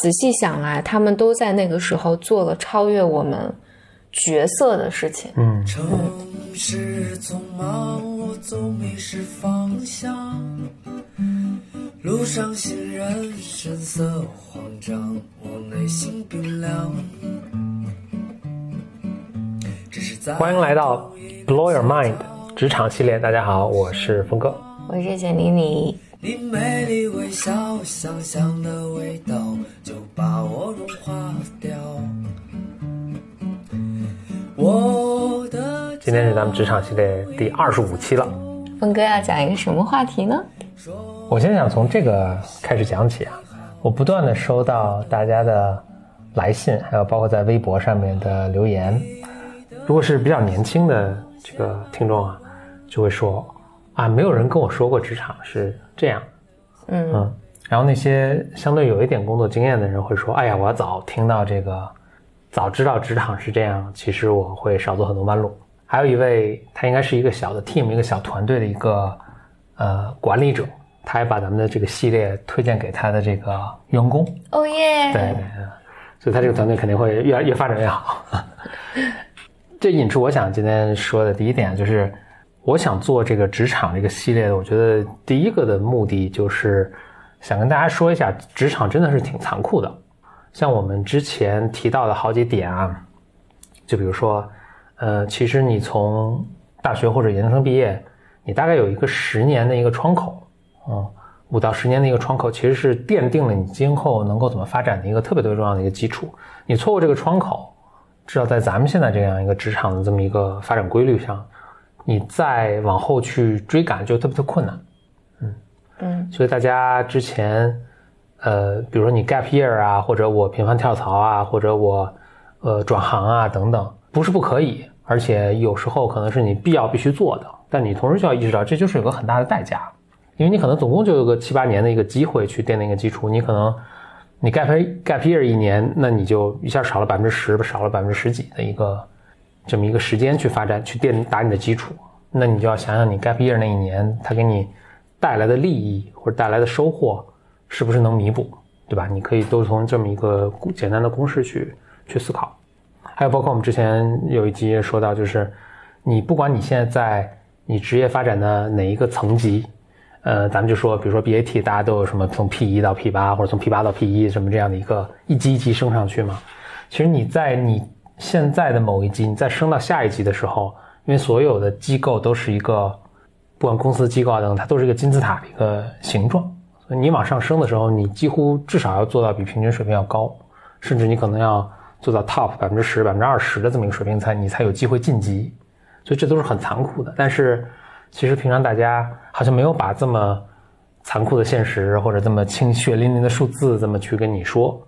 仔细想来，他们都在那个时候做了超越我们角色的事情。嗯，城市匆忙，我总迷失方向。路上行人神色慌张，我内心冰凉。欢迎来到 Blow Your Mind 职场系列。大家好，我是峰哥。我是简妮妮，你美丽微笑，香香的味道就把我融化掉。我的今天是咱们职场系列第二十五期了。峰哥要讲一个什么话题呢？我先想从这个开始讲起啊。我不断的收到大家的来信，还有包括在微博上面的留言。如果是比较年轻的这个听众啊，就会说啊，没有人跟我说过职场是这样。嗯嗯，然后那些相对有一点工作经验的人会说：“哎呀，我要早听到这个，早知道职场是这样，其实我会少走很多弯路。”还有一位，他应该是一个小的 team，一个小团队的一个呃管理者，他还把咱们的这个系列推荐给他的这个员工。哦耶！对，所以他这个团队肯定会越越发展越好。这引出我想今天说的第一点就是，我想做这个职场这个系列的，我觉得第一个的目的就是想跟大家说一下，职场真的是挺残酷的。像我们之前提到的好几点啊，就比如说，呃，其实你从大学或者研究生毕业，你大概有一个十年的一个窗口，嗯，五到十年的一个窗口，其实是奠定了你今后能够怎么发展的一个特别特别重要的一个基础。你错过这个窗口，至少在咱们现在这样一个职场的这么一个发展规律上，你再往后去追赶就特别的困难。嗯所以大家之前，呃，比如说你 gap year 啊，或者我频繁跳槽啊，或者我呃转行啊等等，不是不可以，而且有时候可能是你必要必须做的，但你同时就要意识到这就是有个很大的代价，因为你可能总共就有个七八年的一个机会去奠定一个基础，你可能你 gap gap year 一年，那你就一下少了百分之十，少了百分之十几的一个这么一个时间去发展，去奠打你的基础，那你就要想想你 gap year 那一年，它给你带来的利益或者带来的收获，是不是能弥补，对吧？你可以都从这么一个简单的公式去去思考。还有包括我们之前有一集也说到，就是你不管你现在在你职业发展的哪一个层级，呃，咱们就说，比如说 BAT，大家都有什么从 P 一到 P 八，或者从 P 八到 P 一什么这样的一个一级一级升上去嘛。其实你在你现在的某一级，你再升到下一级的时候，因为所有的机构都是一个，不管公司机构啊等等，它都是一个金字塔的一个形状，所以你往上升的时候，你几乎至少要做到比平均水平要高，甚至你可能要做到 top 百分之十、百分之二十的这么一个水平才你才有机会晋级，所以这都是很残酷的。但是其实平常大家好像没有把这么残酷的现实或者这么清血淋淋的数字这么去跟你说，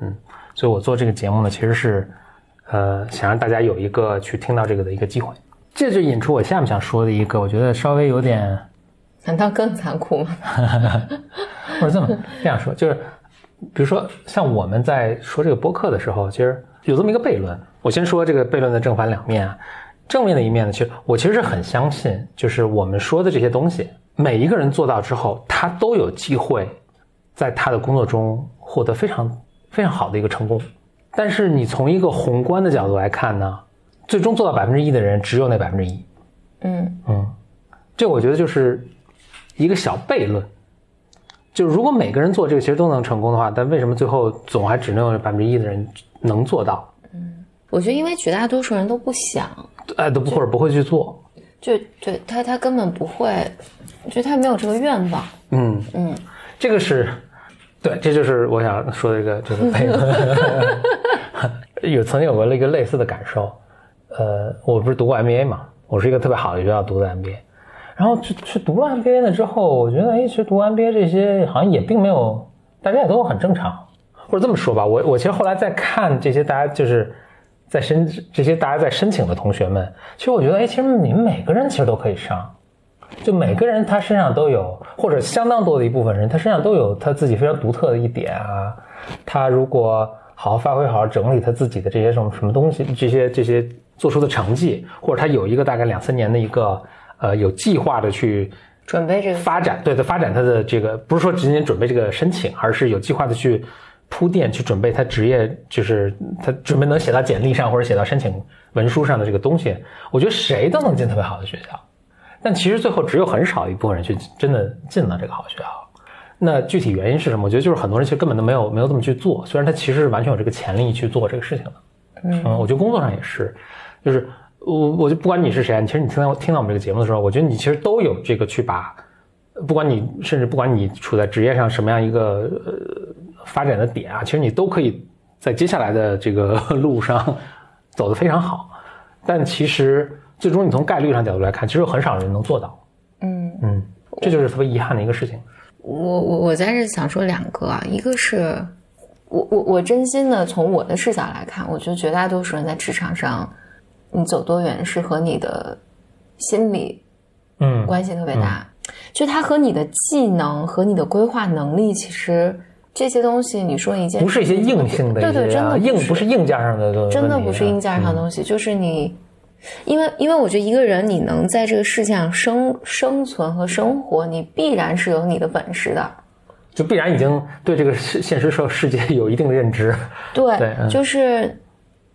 嗯，所以我做这个节目呢，其实是呃想让大家有一个去听到这个的一个机会。这就引出我下面想说的一个，我觉得稍微有点难道更残酷吗？或者这么这样说，就是比如说像我们在说这个播客的时候，其实有这么一个悖论。我先说这个悖论的正反两面啊。正面的一面呢，其实我其实是很相信，就是我们说的这些东西，每一个人做到之后，他都有机会在他的工作中获得非常非常好的一个成功。但是你从一个宏观的角度来看呢，最终做到百分之一的人只有那百分之一。嗯嗯，这我觉得就是一个小悖论。就如果每个人做这个其实都能成功的话，但为什么最后总还只能有百分之一的人能做到？嗯我觉得因为绝大多数人都不想，哎，都不或者不会去做。就对他他根本不会，就他没有这个愿望。嗯嗯，这个是，对，这就是我想说的一个这个悖论。有曾经有过一个类似的感受，呃，我不是读过 MBA 嘛，我是一个特别好的学校读的 MBA，然后去去读了 MBA 了之后，我觉得哎，其实读 MBA 这些好像也并没有，大家也都很正常，或者这么说吧，我我其实后来在看这些大家就是在申这些大家在申请的同学们，其实我觉得哎，其实你们每个人其实都可以上。就每个人他身上都有，或者相当多的一部分人，他身上都有他自己非常独特的一点啊。他如果好好发挥，好好整理他自己的这些什么什么东西，这些这些做出的成绩，或者他有一个大概两三年的一个呃有计划的去准备这个发展，对他发展他的这个不是说仅仅准备这个申请，而是有计划的去铺垫去准备他职业，就是他准备能写到简历上或者写到申请文书上的这个东西，我觉得谁都能进特别好的学校。但其实最后只有很少一部分人去真的进了这个好学校。那具体原因是什么？我觉得就是很多人其实根本都没有没有这么去做，虽然他其实是完全有这个潜力去做这个事情的。嗯，我觉得工作上也是，就是我我就不管你是谁，其实你听到听到我们这个节目的时候，我觉得你其实都有这个去把，不管你甚至不管你处在职业上什么样一个呃发展的点啊，其实你都可以在接下来的这个 路上走得非常好。但其实最终你从概率上角度来看，其实有很少人能做到。嗯嗯，这就是特别遗憾的一个事情。我我我在这想说两个啊，一个是我我我真心的从我的视角来看，我觉得绝大多数人在职场上，你走多远是和你的心理嗯关系特别大，就它和你的技能和你的规划能力，其实这些东西，你说一件不是一些硬性的对对，真的硬不是硬件上的东西啊，真的不是硬件上的东西，就是你。因为，因为我觉得一个人你能在这个世界上生生存和生活，你必然是有你的本事的，就必然已经对这个现现实社世界有一定的认知。对，对嗯就是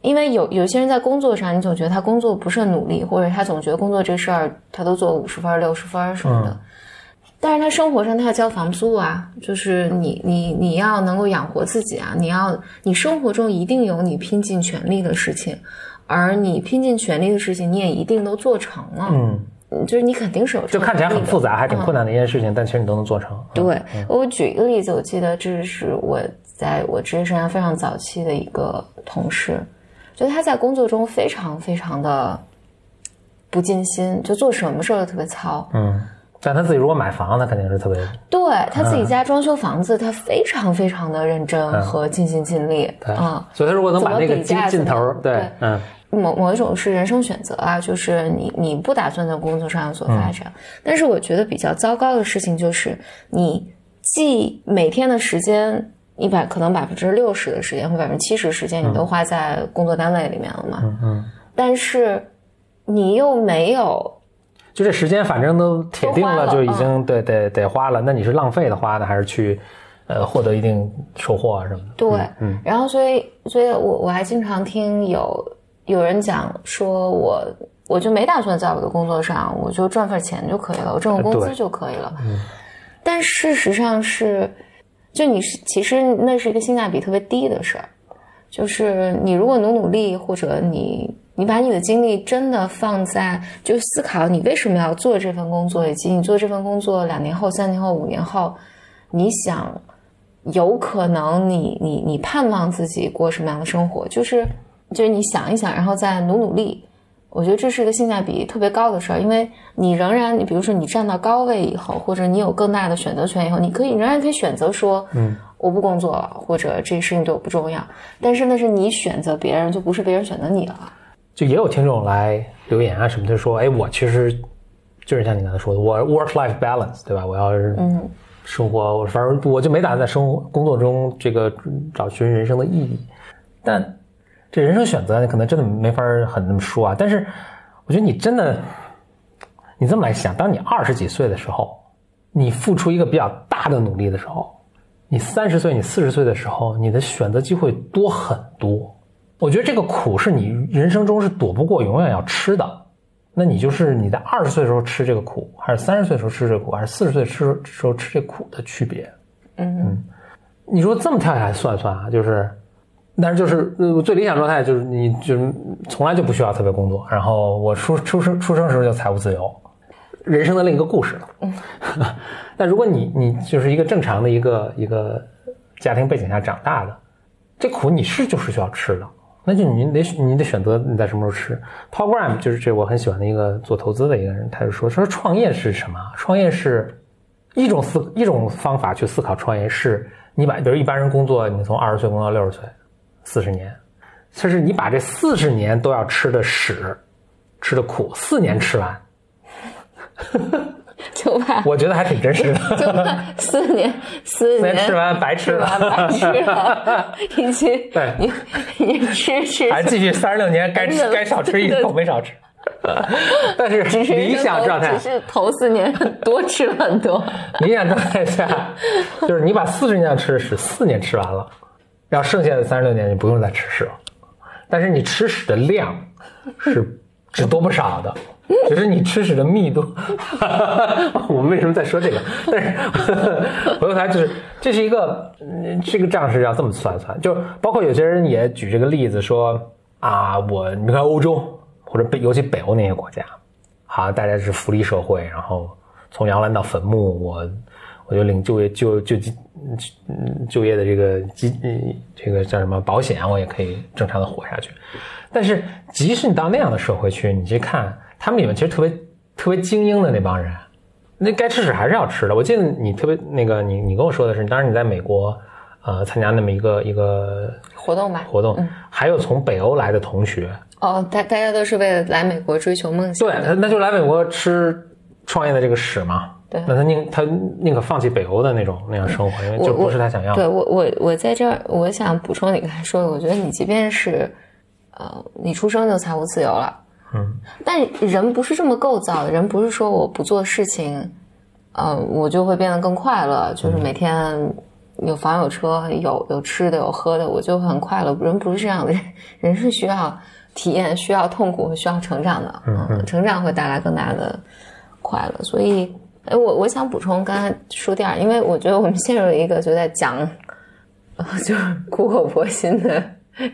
因为有有些人在工作上，你总觉得他工作不是很努力，或者他总觉得工作这事儿他都做五十分、六十分什么的。嗯但是他生活上他要交房租啊，就是你你你要能够养活自己啊，你要你生活中一定有你拼尽全力的事情，而你拼尽全力的事情你也一定都做成了，嗯，嗯，就是你肯定是有就看起来很复杂，还挺嗯困难的一件事情，但其实你都能做成。嗯。对，我举一个例子，我记得这是我在我职业生涯非常早期的一个同事，就他在工作中非常非常的不尽心，就做什么事儿都特别糙。嗯，但他自己如果买房，他肯定是特别对他自己家装修房子，他非常非常的认真和尽心尽力。对嗯，所以他如果能把那个劲劲头对对，嗯某某一种是人生选择啊，就是你你不打算在工作上有所发展，但是我觉得比较糟糕的事情就是你既每天的时间一百可能百分之六十的时间或百分之七十时间你都花在工作单位里面了嘛，嗯嗯，但是你又没有就这时间反正都铁定了，就已经对得得花了，那你是浪费的花呢，还是去呃获得一定收获啊什么的？对，嗯然后所以所以我我还经常听有有人讲说我我就没打算在我的工作上，我就赚份钱就可以了，我挣个工资就可以了。嗯。但事实上是，就你是其实那是一个性价比特别低的事儿，就是你如果努努力，或者你你把你的精力真的放在就思考你为什么要做这份工作，以及你做这份工作两年后、三年后、五年后，你想有可能你你你盼望自己过什么样的生活，就是就是你想一想，然后再努努力。我觉得这是一个性价比特别高的事儿，因为你仍然，你比如说你站到高位以后，或者你有更大的选择权以后，你可以仍然可以选择说，嗯，我不工作了，或者这个事情对我不重要。但是那是你选择别人，就不是别人选择你了。就也有听众来留言啊什么，就说，哎，我其实就是像你刚才说的，我 work life balance，对吧？我要是嗯生活，我反正我就没打算在生活工作中这个找寻人生的意义。但这人生选择，你可能真的没法很那么说啊。但是我觉得你真的，你这么来想，当你二十几岁的时候，你付出一个比较大的努力的时候，你三十岁、你四十岁的时候，你的选择机会多很多。我觉得这个苦是你人生中是躲不过，永远要吃的。那你就是你在二十岁的时候吃这个苦，还是三十岁的时候吃这个苦，还是四十岁吃时候吃这苦的区别？嗯你说这么跳下来算一算啊，就是，但是就是呃最理想状态就是你就是从来就不需要特别工作，然后我出出生出生时候就财务自由，人生的另一个故事了。嗯，但如果你你就是一个正常的一个一个家庭背景下长大的，这苦你是就是需要吃的，那就你得你得选择你在什么时候吃。Paul Graham 就是这我很喜欢的一个做投资的一个人，他就说说创业是什么？创业是一种思一种方法去思考创业是，你把比如一般人工作，你从二十岁工作到六十岁，四十年，就是你把这四十年都要吃的屎，吃的苦，四年吃完，就怕我觉得还挺真实的。四年四四年年吃完白吃吃了，完白吃了，以及对。你你吃吃。还继续三十六年该吃该少吃一口没少吃。但是理想状态只，是头四年多吃了很多。理想状态下，就是你把四十年要吃的屎四年吃完了，然后剩下的三十六年你不用再吃屎了，但是你吃屎的量是只多不少的，只是你吃屎的密度。我们为什么在说这个？但是回过头来就是这是一个这个账是要这么算算，就包括有些人也举这个例子说啊，我你看欧洲或者北尤其北欧那些国家，好，大家是福利社会，然后从摇篮到坟墓，我我就领就业就就嗯就业的这个基这个叫什么保险，我也可以正常的活下去。但是即使你到那样的社会去，你去看他们里面其实特别特别精英的那帮人，那该吃屎还是要吃的。我记得你特别那个你你跟我说的是，当时你在美国呃参加那么一个一个活动吧。活动，还有从北欧来的同学，哦，大大家都是为了来美国追求梦想对，的。那那就来美国吃创业的这个屎嘛。对那他宁他宁可放弃北欧的那种那样生活，因为就不是他想要的。对我我我在这儿，我想补充你刚才说的，我觉得你即便是，呃，你出生就财务自由了，嗯，但人不是这么构造的，人不是说我不做事情，呃，我就会变得更快乐，就是每天有房有车有有吃的有喝的，我就很快乐。人不是这样的，人 人是需要体验、需要痛苦、需要成长的，嗯，成长会带来更大的快乐，所以。哎，我我想补充刚才说第二，因为我觉得我们陷入了一个就在讲，呃就是苦口婆心的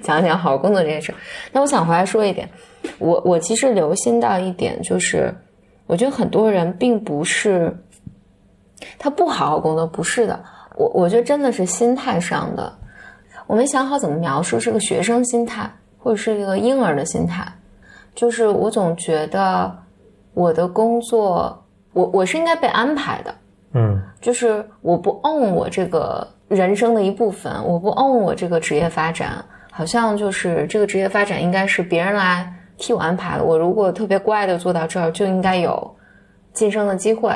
讲讲好好工作这件事。那我想回来说一点，我我其实留心到一点，就是我觉得很多人并不是他不好好工作，不是的，我我觉得真的是心态上的，我没想好怎么描述，是个学生心态，或者是一个婴儿的心态，就是我总觉得我的工作。我我是应该被安排的，嗯就是我不 own 我这个人生的一部分，我不 own 我这个职业发展，好像就是这个职业发展应该是别人来替我安排的。我如果特别乖的做到这儿，就应该有晋升的机会。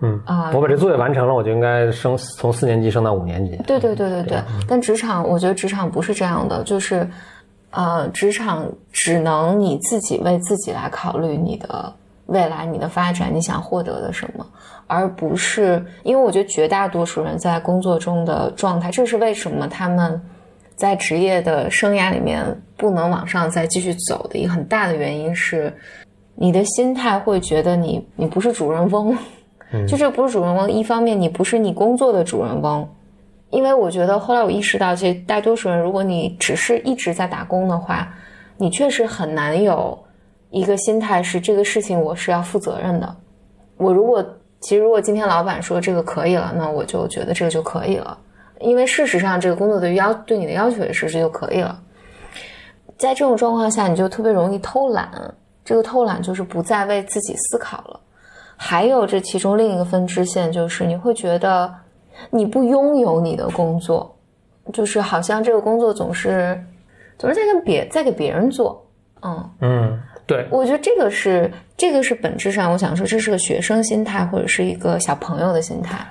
嗯啊我把这作业完成了，我就应该升从四年级升到五年级。对对对对对，但职场我觉得职场不是这样的，就是呃，职场只能你自己为自己来考虑你的未来、你的发展，你想获得的什么，而不是因为我觉得绝大多数人在工作中的状态，这是为什么他们在职业的生涯里面不能往上再继续走的一个很大的原因是，你的心态会觉得你你不是主人翁。就这不是主人翁，一方面你不是你工作的主人翁，因为我觉得后来我意识到，其实大多数人，如果你只是一直在打工的话，你确实很难有一个心态是这个事情我是要负责任的。我如果其实如果今天老板说这个可以了，那我就觉得这个就可以了，因为事实上这个工作的要对你的要求也是这就可以了。在这种状况下，你就特别容易偷懒，这个偷懒就是不再为自己思考了。还有这其中另一个分支线，就是你会觉得你不拥有你的工作，就是好像这个工作总是总是在跟别在给别人做。嗯，嗯，对，我觉得这个是这个是本质上，我想说这是个学生心态，或者是一个小朋友的心态。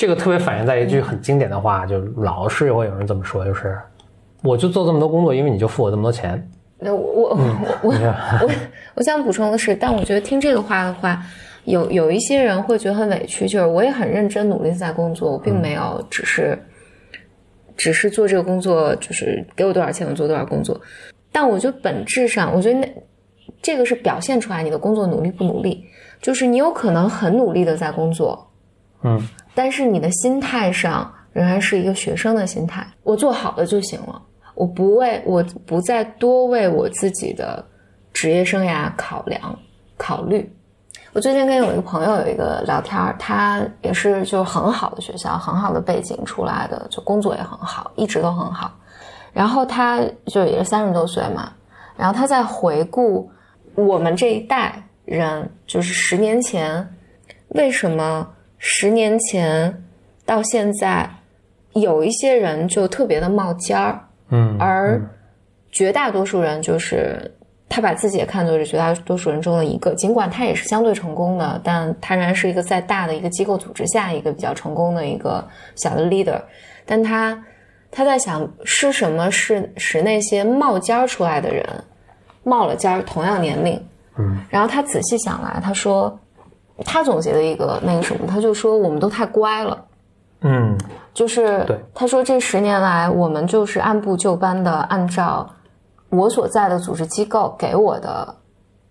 这个特别反映在一句很经典的话，就老是会有人这么说，就是我就做这么多工作，因为你就付我这么多钱。那我我我我我我想补充的是，但我觉得听这个话的话，有有一些人会觉得很委屈，就是我也很认真努力地在工作，我并没有只是只是做这个工作，就是给我多少钱我做多少工作。但我觉得本质上，我觉得那这个是表现出来你的工作努力不努力，就是你有可能很努力的在工作，嗯，但是你的心态上仍然是一个学生的心态，我做好了就行了，我不为我不再多为我自己的职业生涯考量考虑。我最近跟有一个朋友有一个聊天儿，他也是就很好的学校、很好的背景出来的，就工作也很好，一直都很好。然后他就也是三十多岁嘛，然后他在回顾我们这一代人，就是十年前，为什么十年前到现在，有一些人就特别的冒尖儿，嗯，而绝大多数人就是他把自己也看作是绝大多数人中的一个，尽管他也是相对成功的，但他仍然是一个在大的一个机构组织下一个比较成功的一个小的 leader，但他他在想是什么是使那些冒尖儿出来的人冒了尖儿，同样年龄，嗯，然后他仔细想来，他说他总结了一个那个什么，他就说我们都太乖了。嗯就是对他说这十年来我们就是按部就班的按照我所在的组织机构给我的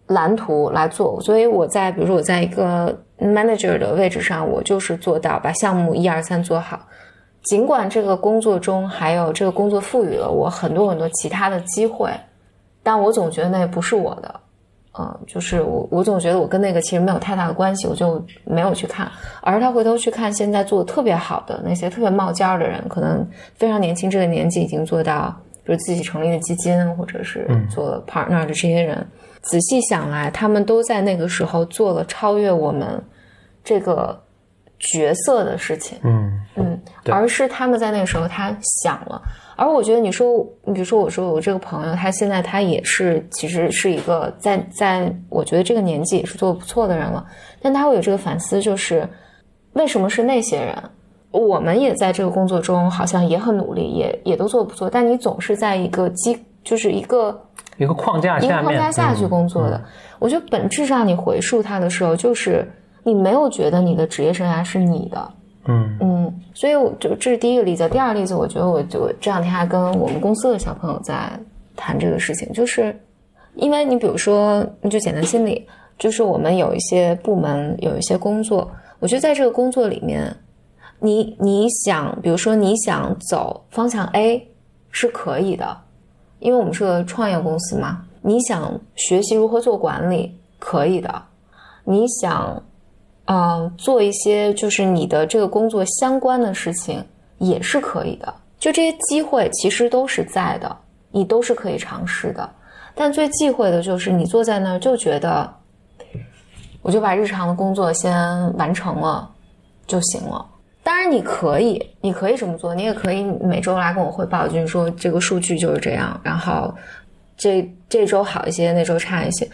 蓝图来做，所以我在比如说我在一个 manager 的位置上，我就是做到把项目一二三做好。尽管这个工作中还有这个工作赋予了我很多很多其他的机会，但我总觉得那不是我的。嗯，就是我，我总觉得我跟那个其实没有太大的关系，我就没有去看。而他回头去看现在做的特别好的那些特别冒尖儿的人，可能非常年轻，这个年纪已经做到，比如自己成立的基金，或者是做 partner 的这些人，仔细想来，他们都在那个时候做了超越我们这个角色的事情。嗯嗯，而是他们在那个时候他想了，而我觉得你说，你比如说我说我这个朋友，他现在他也是其实是一个在在我觉得这个年纪也是做的不错的人了，但他会有这个反思，就是为什么是那些人？我们也在这个工作中好像也很努力，也也都做的不错，但你总是在一个机就是一个一个框架下一个框架下去嗯工作的。我觉得本质上你回溯他的时候，就是你没有觉得你的职业生涯是你的，嗯嗯，所以我就这是第一个例子。第二个例子，我觉得我就这两天还跟我们公司的小朋友在谈这个事情，就是因为你比如说，你就简单心理，就是我们有一些部门有一些工作，我觉得在这个工作里面，你你想，比如说你想走方向 A 是可以的，因为我们是个创业公司嘛，你想学习如何做管理，可以的，你想嗯，做一些就是你的这个工作相关的事情也是可以的。就这些机会其实都是在的，你都是可以尝试的。但最忌讳的就是你坐在那儿就觉得，我就把日常的工作先完成了就行了。当然你可以，你可以这么做，你也可以每周来跟我汇报，就是说这个数据就是这样，然后这这周好一些，那周差一些。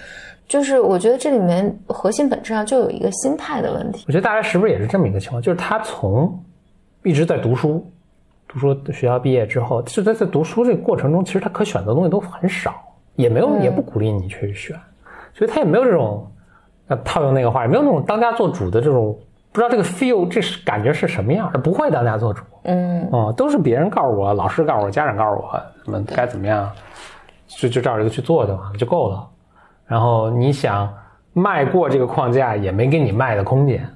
就是我觉得这里面核心本质上就有一个心态的问题。我觉得大家是不是也是这么一个情况？就是他从一直在读书，读书学校毕业之后，就在在读书这个过程中，其实他可选择的东西都很少，也没有、也不鼓励你去选，所以他也没有这种，呃，套用那个话，也没有那种当家做主的这种，不知道这个 feel 这是感觉是什么样，不会当家做主，嗯哦、都是别人告诉我，老师告诉我，家长告诉我，怎么该怎么样，就就照这个去做就完了，就够了。然后你想迈过这个框架，也没给你迈的空间。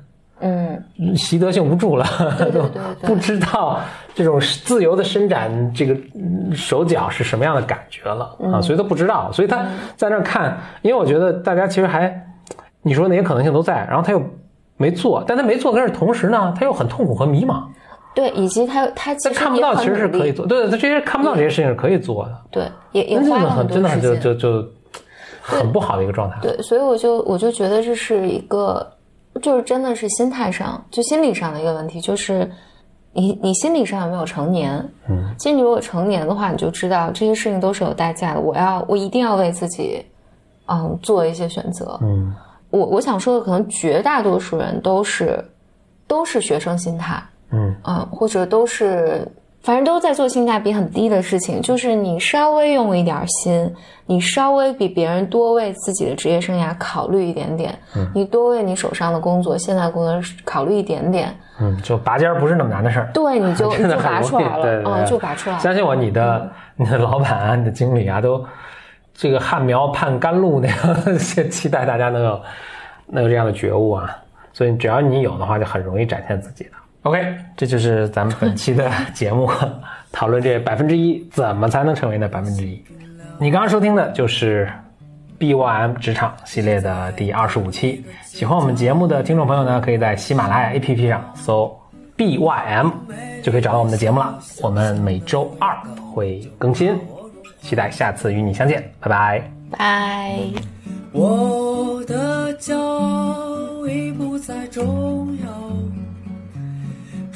嗯习得性无助了，对对对对。不知道这种自由的伸展这个嗯手脚是什么样的感觉了。嗯。啊，所以他不知道，所以他在那儿看，因为我觉得大家其实还你说那些可能性都在，然后他又没做，但他没做，但是同时呢，他又很痛苦和迷茫，对，以及他他其他实看不到其实是可以做，对，他这些看不到这些事情是可以做的，对，也也真花了的很真的很多时间。就就就很不好的一个状态。对，所以我就我就觉得这是一个，就是真的是心态上，就心理上的一个问题，就是你你心理上有没有成年？嗯，其实你如果成年的话，你就知道这些事情都是有代价的。我要我一定要为自己，嗯，做一些选择。嗯我我想说的，可能绝大多数人都是都是学生心态，嗯嗯，或者都是，反正都在做性价比很低的事情。就是你稍微用一点心，你稍微比别人多为自己的职业生涯考虑一点点，你多为你手上的工作、现在工作考虑一点点，嗯，就拔尖儿不是那么难的事儿。对，你就 你就拔出来了，对对对嗯，就拔出来了。相信我，你的你的老板啊，你的经理啊，都这个旱苗盼甘露那样，期待大家能有能有这样的觉悟啊。所以只要你有的话，就很容易展现自己的。OK，这就是咱们本期的节目，讨论这百分之一怎么才能成为那百分之一。你刚刚收听的就是 BYM 职场系列的第二十五期。喜欢我们节目的听众朋友呢，可以在喜马拉雅 APP 上搜 BYM，就可以找到我们的节目了。我们每周二会更新，期待下次与你相见，拜拜。拜。我的骄傲已不再重要，